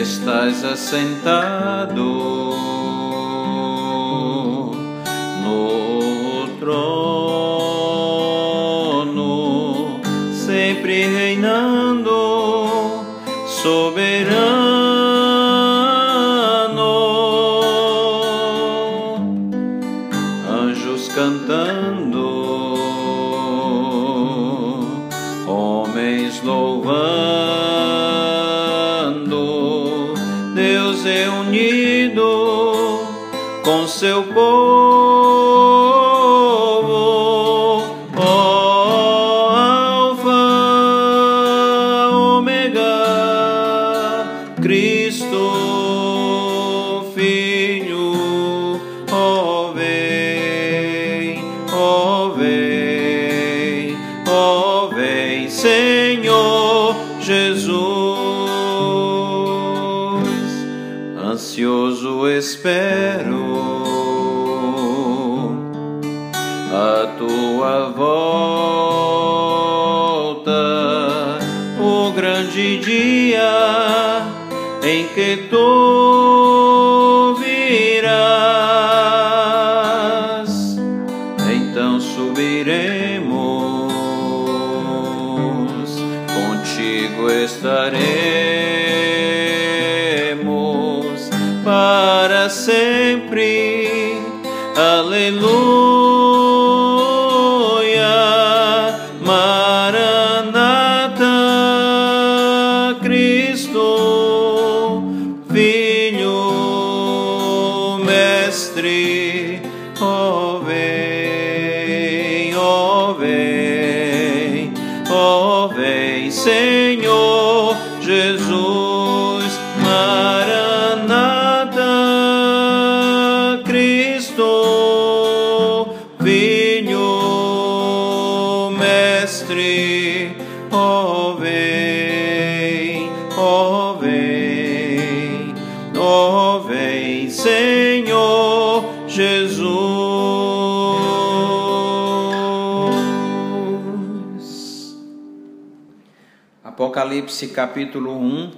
estás assentado no trono, soberano, anjos cantando, homens louvando. com seu povo, Cristo, Filho, ó vem, ó vem, ó vem, Senhor Jesus. Ansioso espero a tua volta, o grande dia em que tu virás, então subiremos, contigo estaremos para sempre. Aleluia. Senhor Jesus, Maranata, Cristo, Filho, Mestre, ó oh, vem, Apocalipse capítulo 1,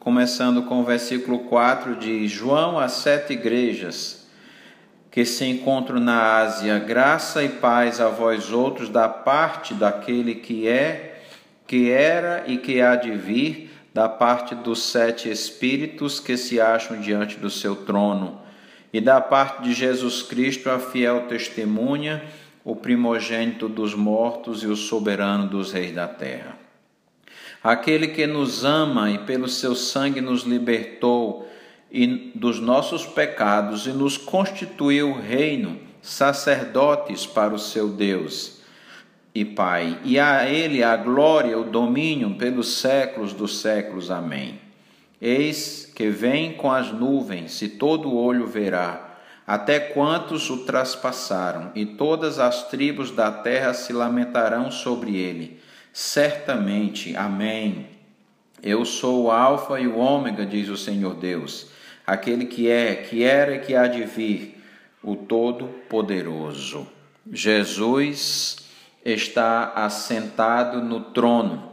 começando com o versículo 4 de João às sete igrejas que se encontram na Ásia, graça e paz a vós outros da parte daquele que é, que era e que há de vir, da parte dos sete espíritos que se acham diante do seu trono, e da parte de Jesus Cristo, a fiel testemunha, o primogênito dos mortos e o soberano dos reis da terra aquele que nos ama e pelo seu sangue nos libertou e dos nossos pecados e nos constituiu reino, sacerdotes para o seu Deus e Pai. E a ele a glória, o domínio pelos séculos dos séculos. Amém. Eis que vem com as nuvens, e todo olho verá, até quantos o traspassaram, e todas as tribos da terra se lamentarão sobre ele Certamente, amém. Eu sou o Alfa e o Ômega, diz o Senhor Deus, aquele que é, que era e que há de vir, o Todo-Poderoso. Jesus está assentado no trono.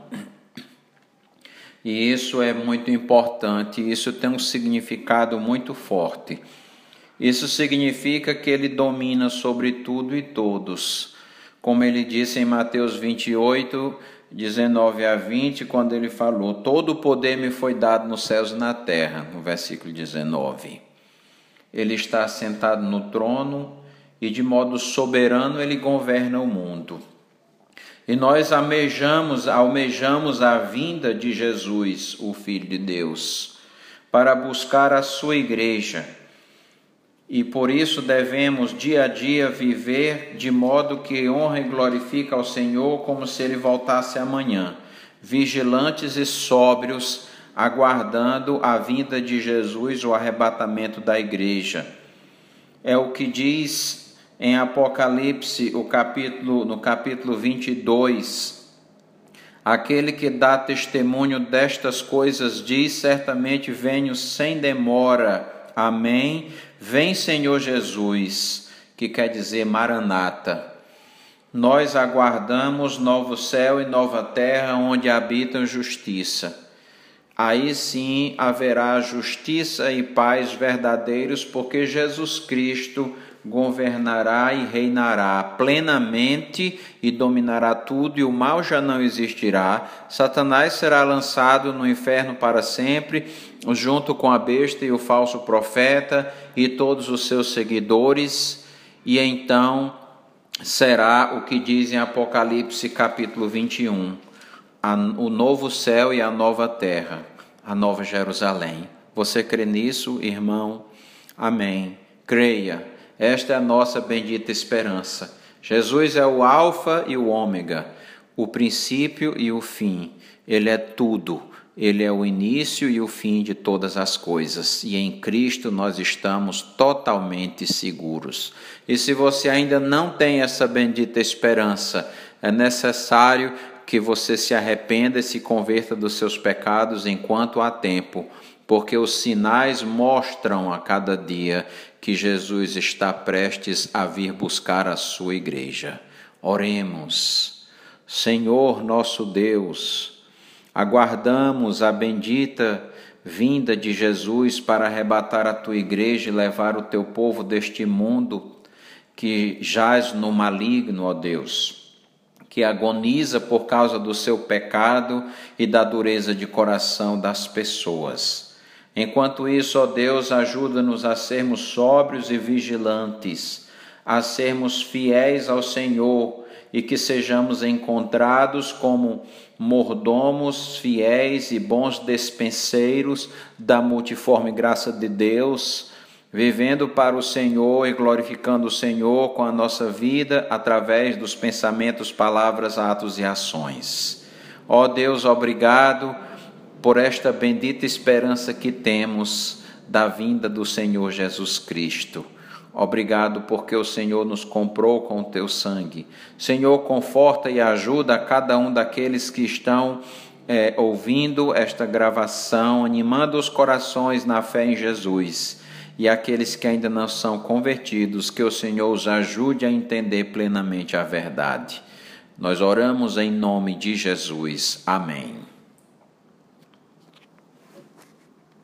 E isso é muito importante, isso tem um significado muito forte. Isso significa que ele domina sobre tudo e todos como ele disse em Mateus 28, 19 a 20, quando ele falou: Todo o poder me foi dado nos céus e na terra, no versículo 19. Ele está sentado no trono e de modo soberano ele governa o mundo. E nós almejamos, almejamos a vinda de Jesus, o Filho de Deus, para buscar a sua igreja e por isso devemos dia a dia viver de modo que honra e glorifica ao Senhor como se ele voltasse amanhã, vigilantes e sóbrios, aguardando a vinda de Jesus, o arrebatamento da igreja. É o que diz em Apocalipse, o capítulo no capítulo 22, Aquele que dá testemunho destas coisas diz: certamente venho sem demora. Amém. Vem, Senhor Jesus, que quer dizer Maranata. Nós aguardamos novo céu e nova terra onde habita justiça. Aí sim haverá justiça e paz verdadeiros, porque Jesus Cristo governará e reinará plenamente e dominará tudo, e o mal já não existirá. Satanás será lançado no inferno para sempre, junto com a besta e o falso profeta e todos os seus seguidores, e então será o que diz em Apocalipse capítulo 21 a, o novo céu e a nova terra, a nova Jerusalém. Você crê nisso, irmão? Amém. Creia, esta é a nossa bendita esperança. Jesus é o Alfa e o Ômega, o princípio e o fim. Ele é tudo. Ele é o início e o fim de todas as coisas, e em Cristo nós estamos totalmente seguros. E se você ainda não tem essa bendita esperança, é necessário que você se arrependa e se converta dos seus pecados enquanto há tempo, porque os sinais mostram a cada dia que Jesus está prestes a vir buscar a sua igreja. Oremos. Senhor nosso Deus, aguardamos a bendita vinda de Jesus para arrebatar a tua igreja e levar o teu povo deste mundo que jaz no maligno, ó Deus que agoniza por causa do seu pecado e da dureza de coração das pessoas. Enquanto isso, ó Deus, ajuda-nos a sermos sóbrios e vigilantes, a sermos fiéis ao Senhor e que sejamos encontrados como mordomos fiéis e bons despenseiros da multiforme graça de Deus vivendo para o Senhor e glorificando o Senhor com a nossa vida através dos pensamentos, palavras, atos e ações. Ó Deus, obrigado por esta bendita esperança que temos da vinda do Senhor Jesus Cristo. Obrigado porque o Senhor nos comprou com o teu sangue. Senhor, conforta e ajuda a cada um daqueles que estão é, ouvindo esta gravação, animando os corações na fé em Jesus e aqueles que ainda não são convertidos, que o Senhor os ajude a entender plenamente a verdade. Nós oramos em nome de Jesus. Amém.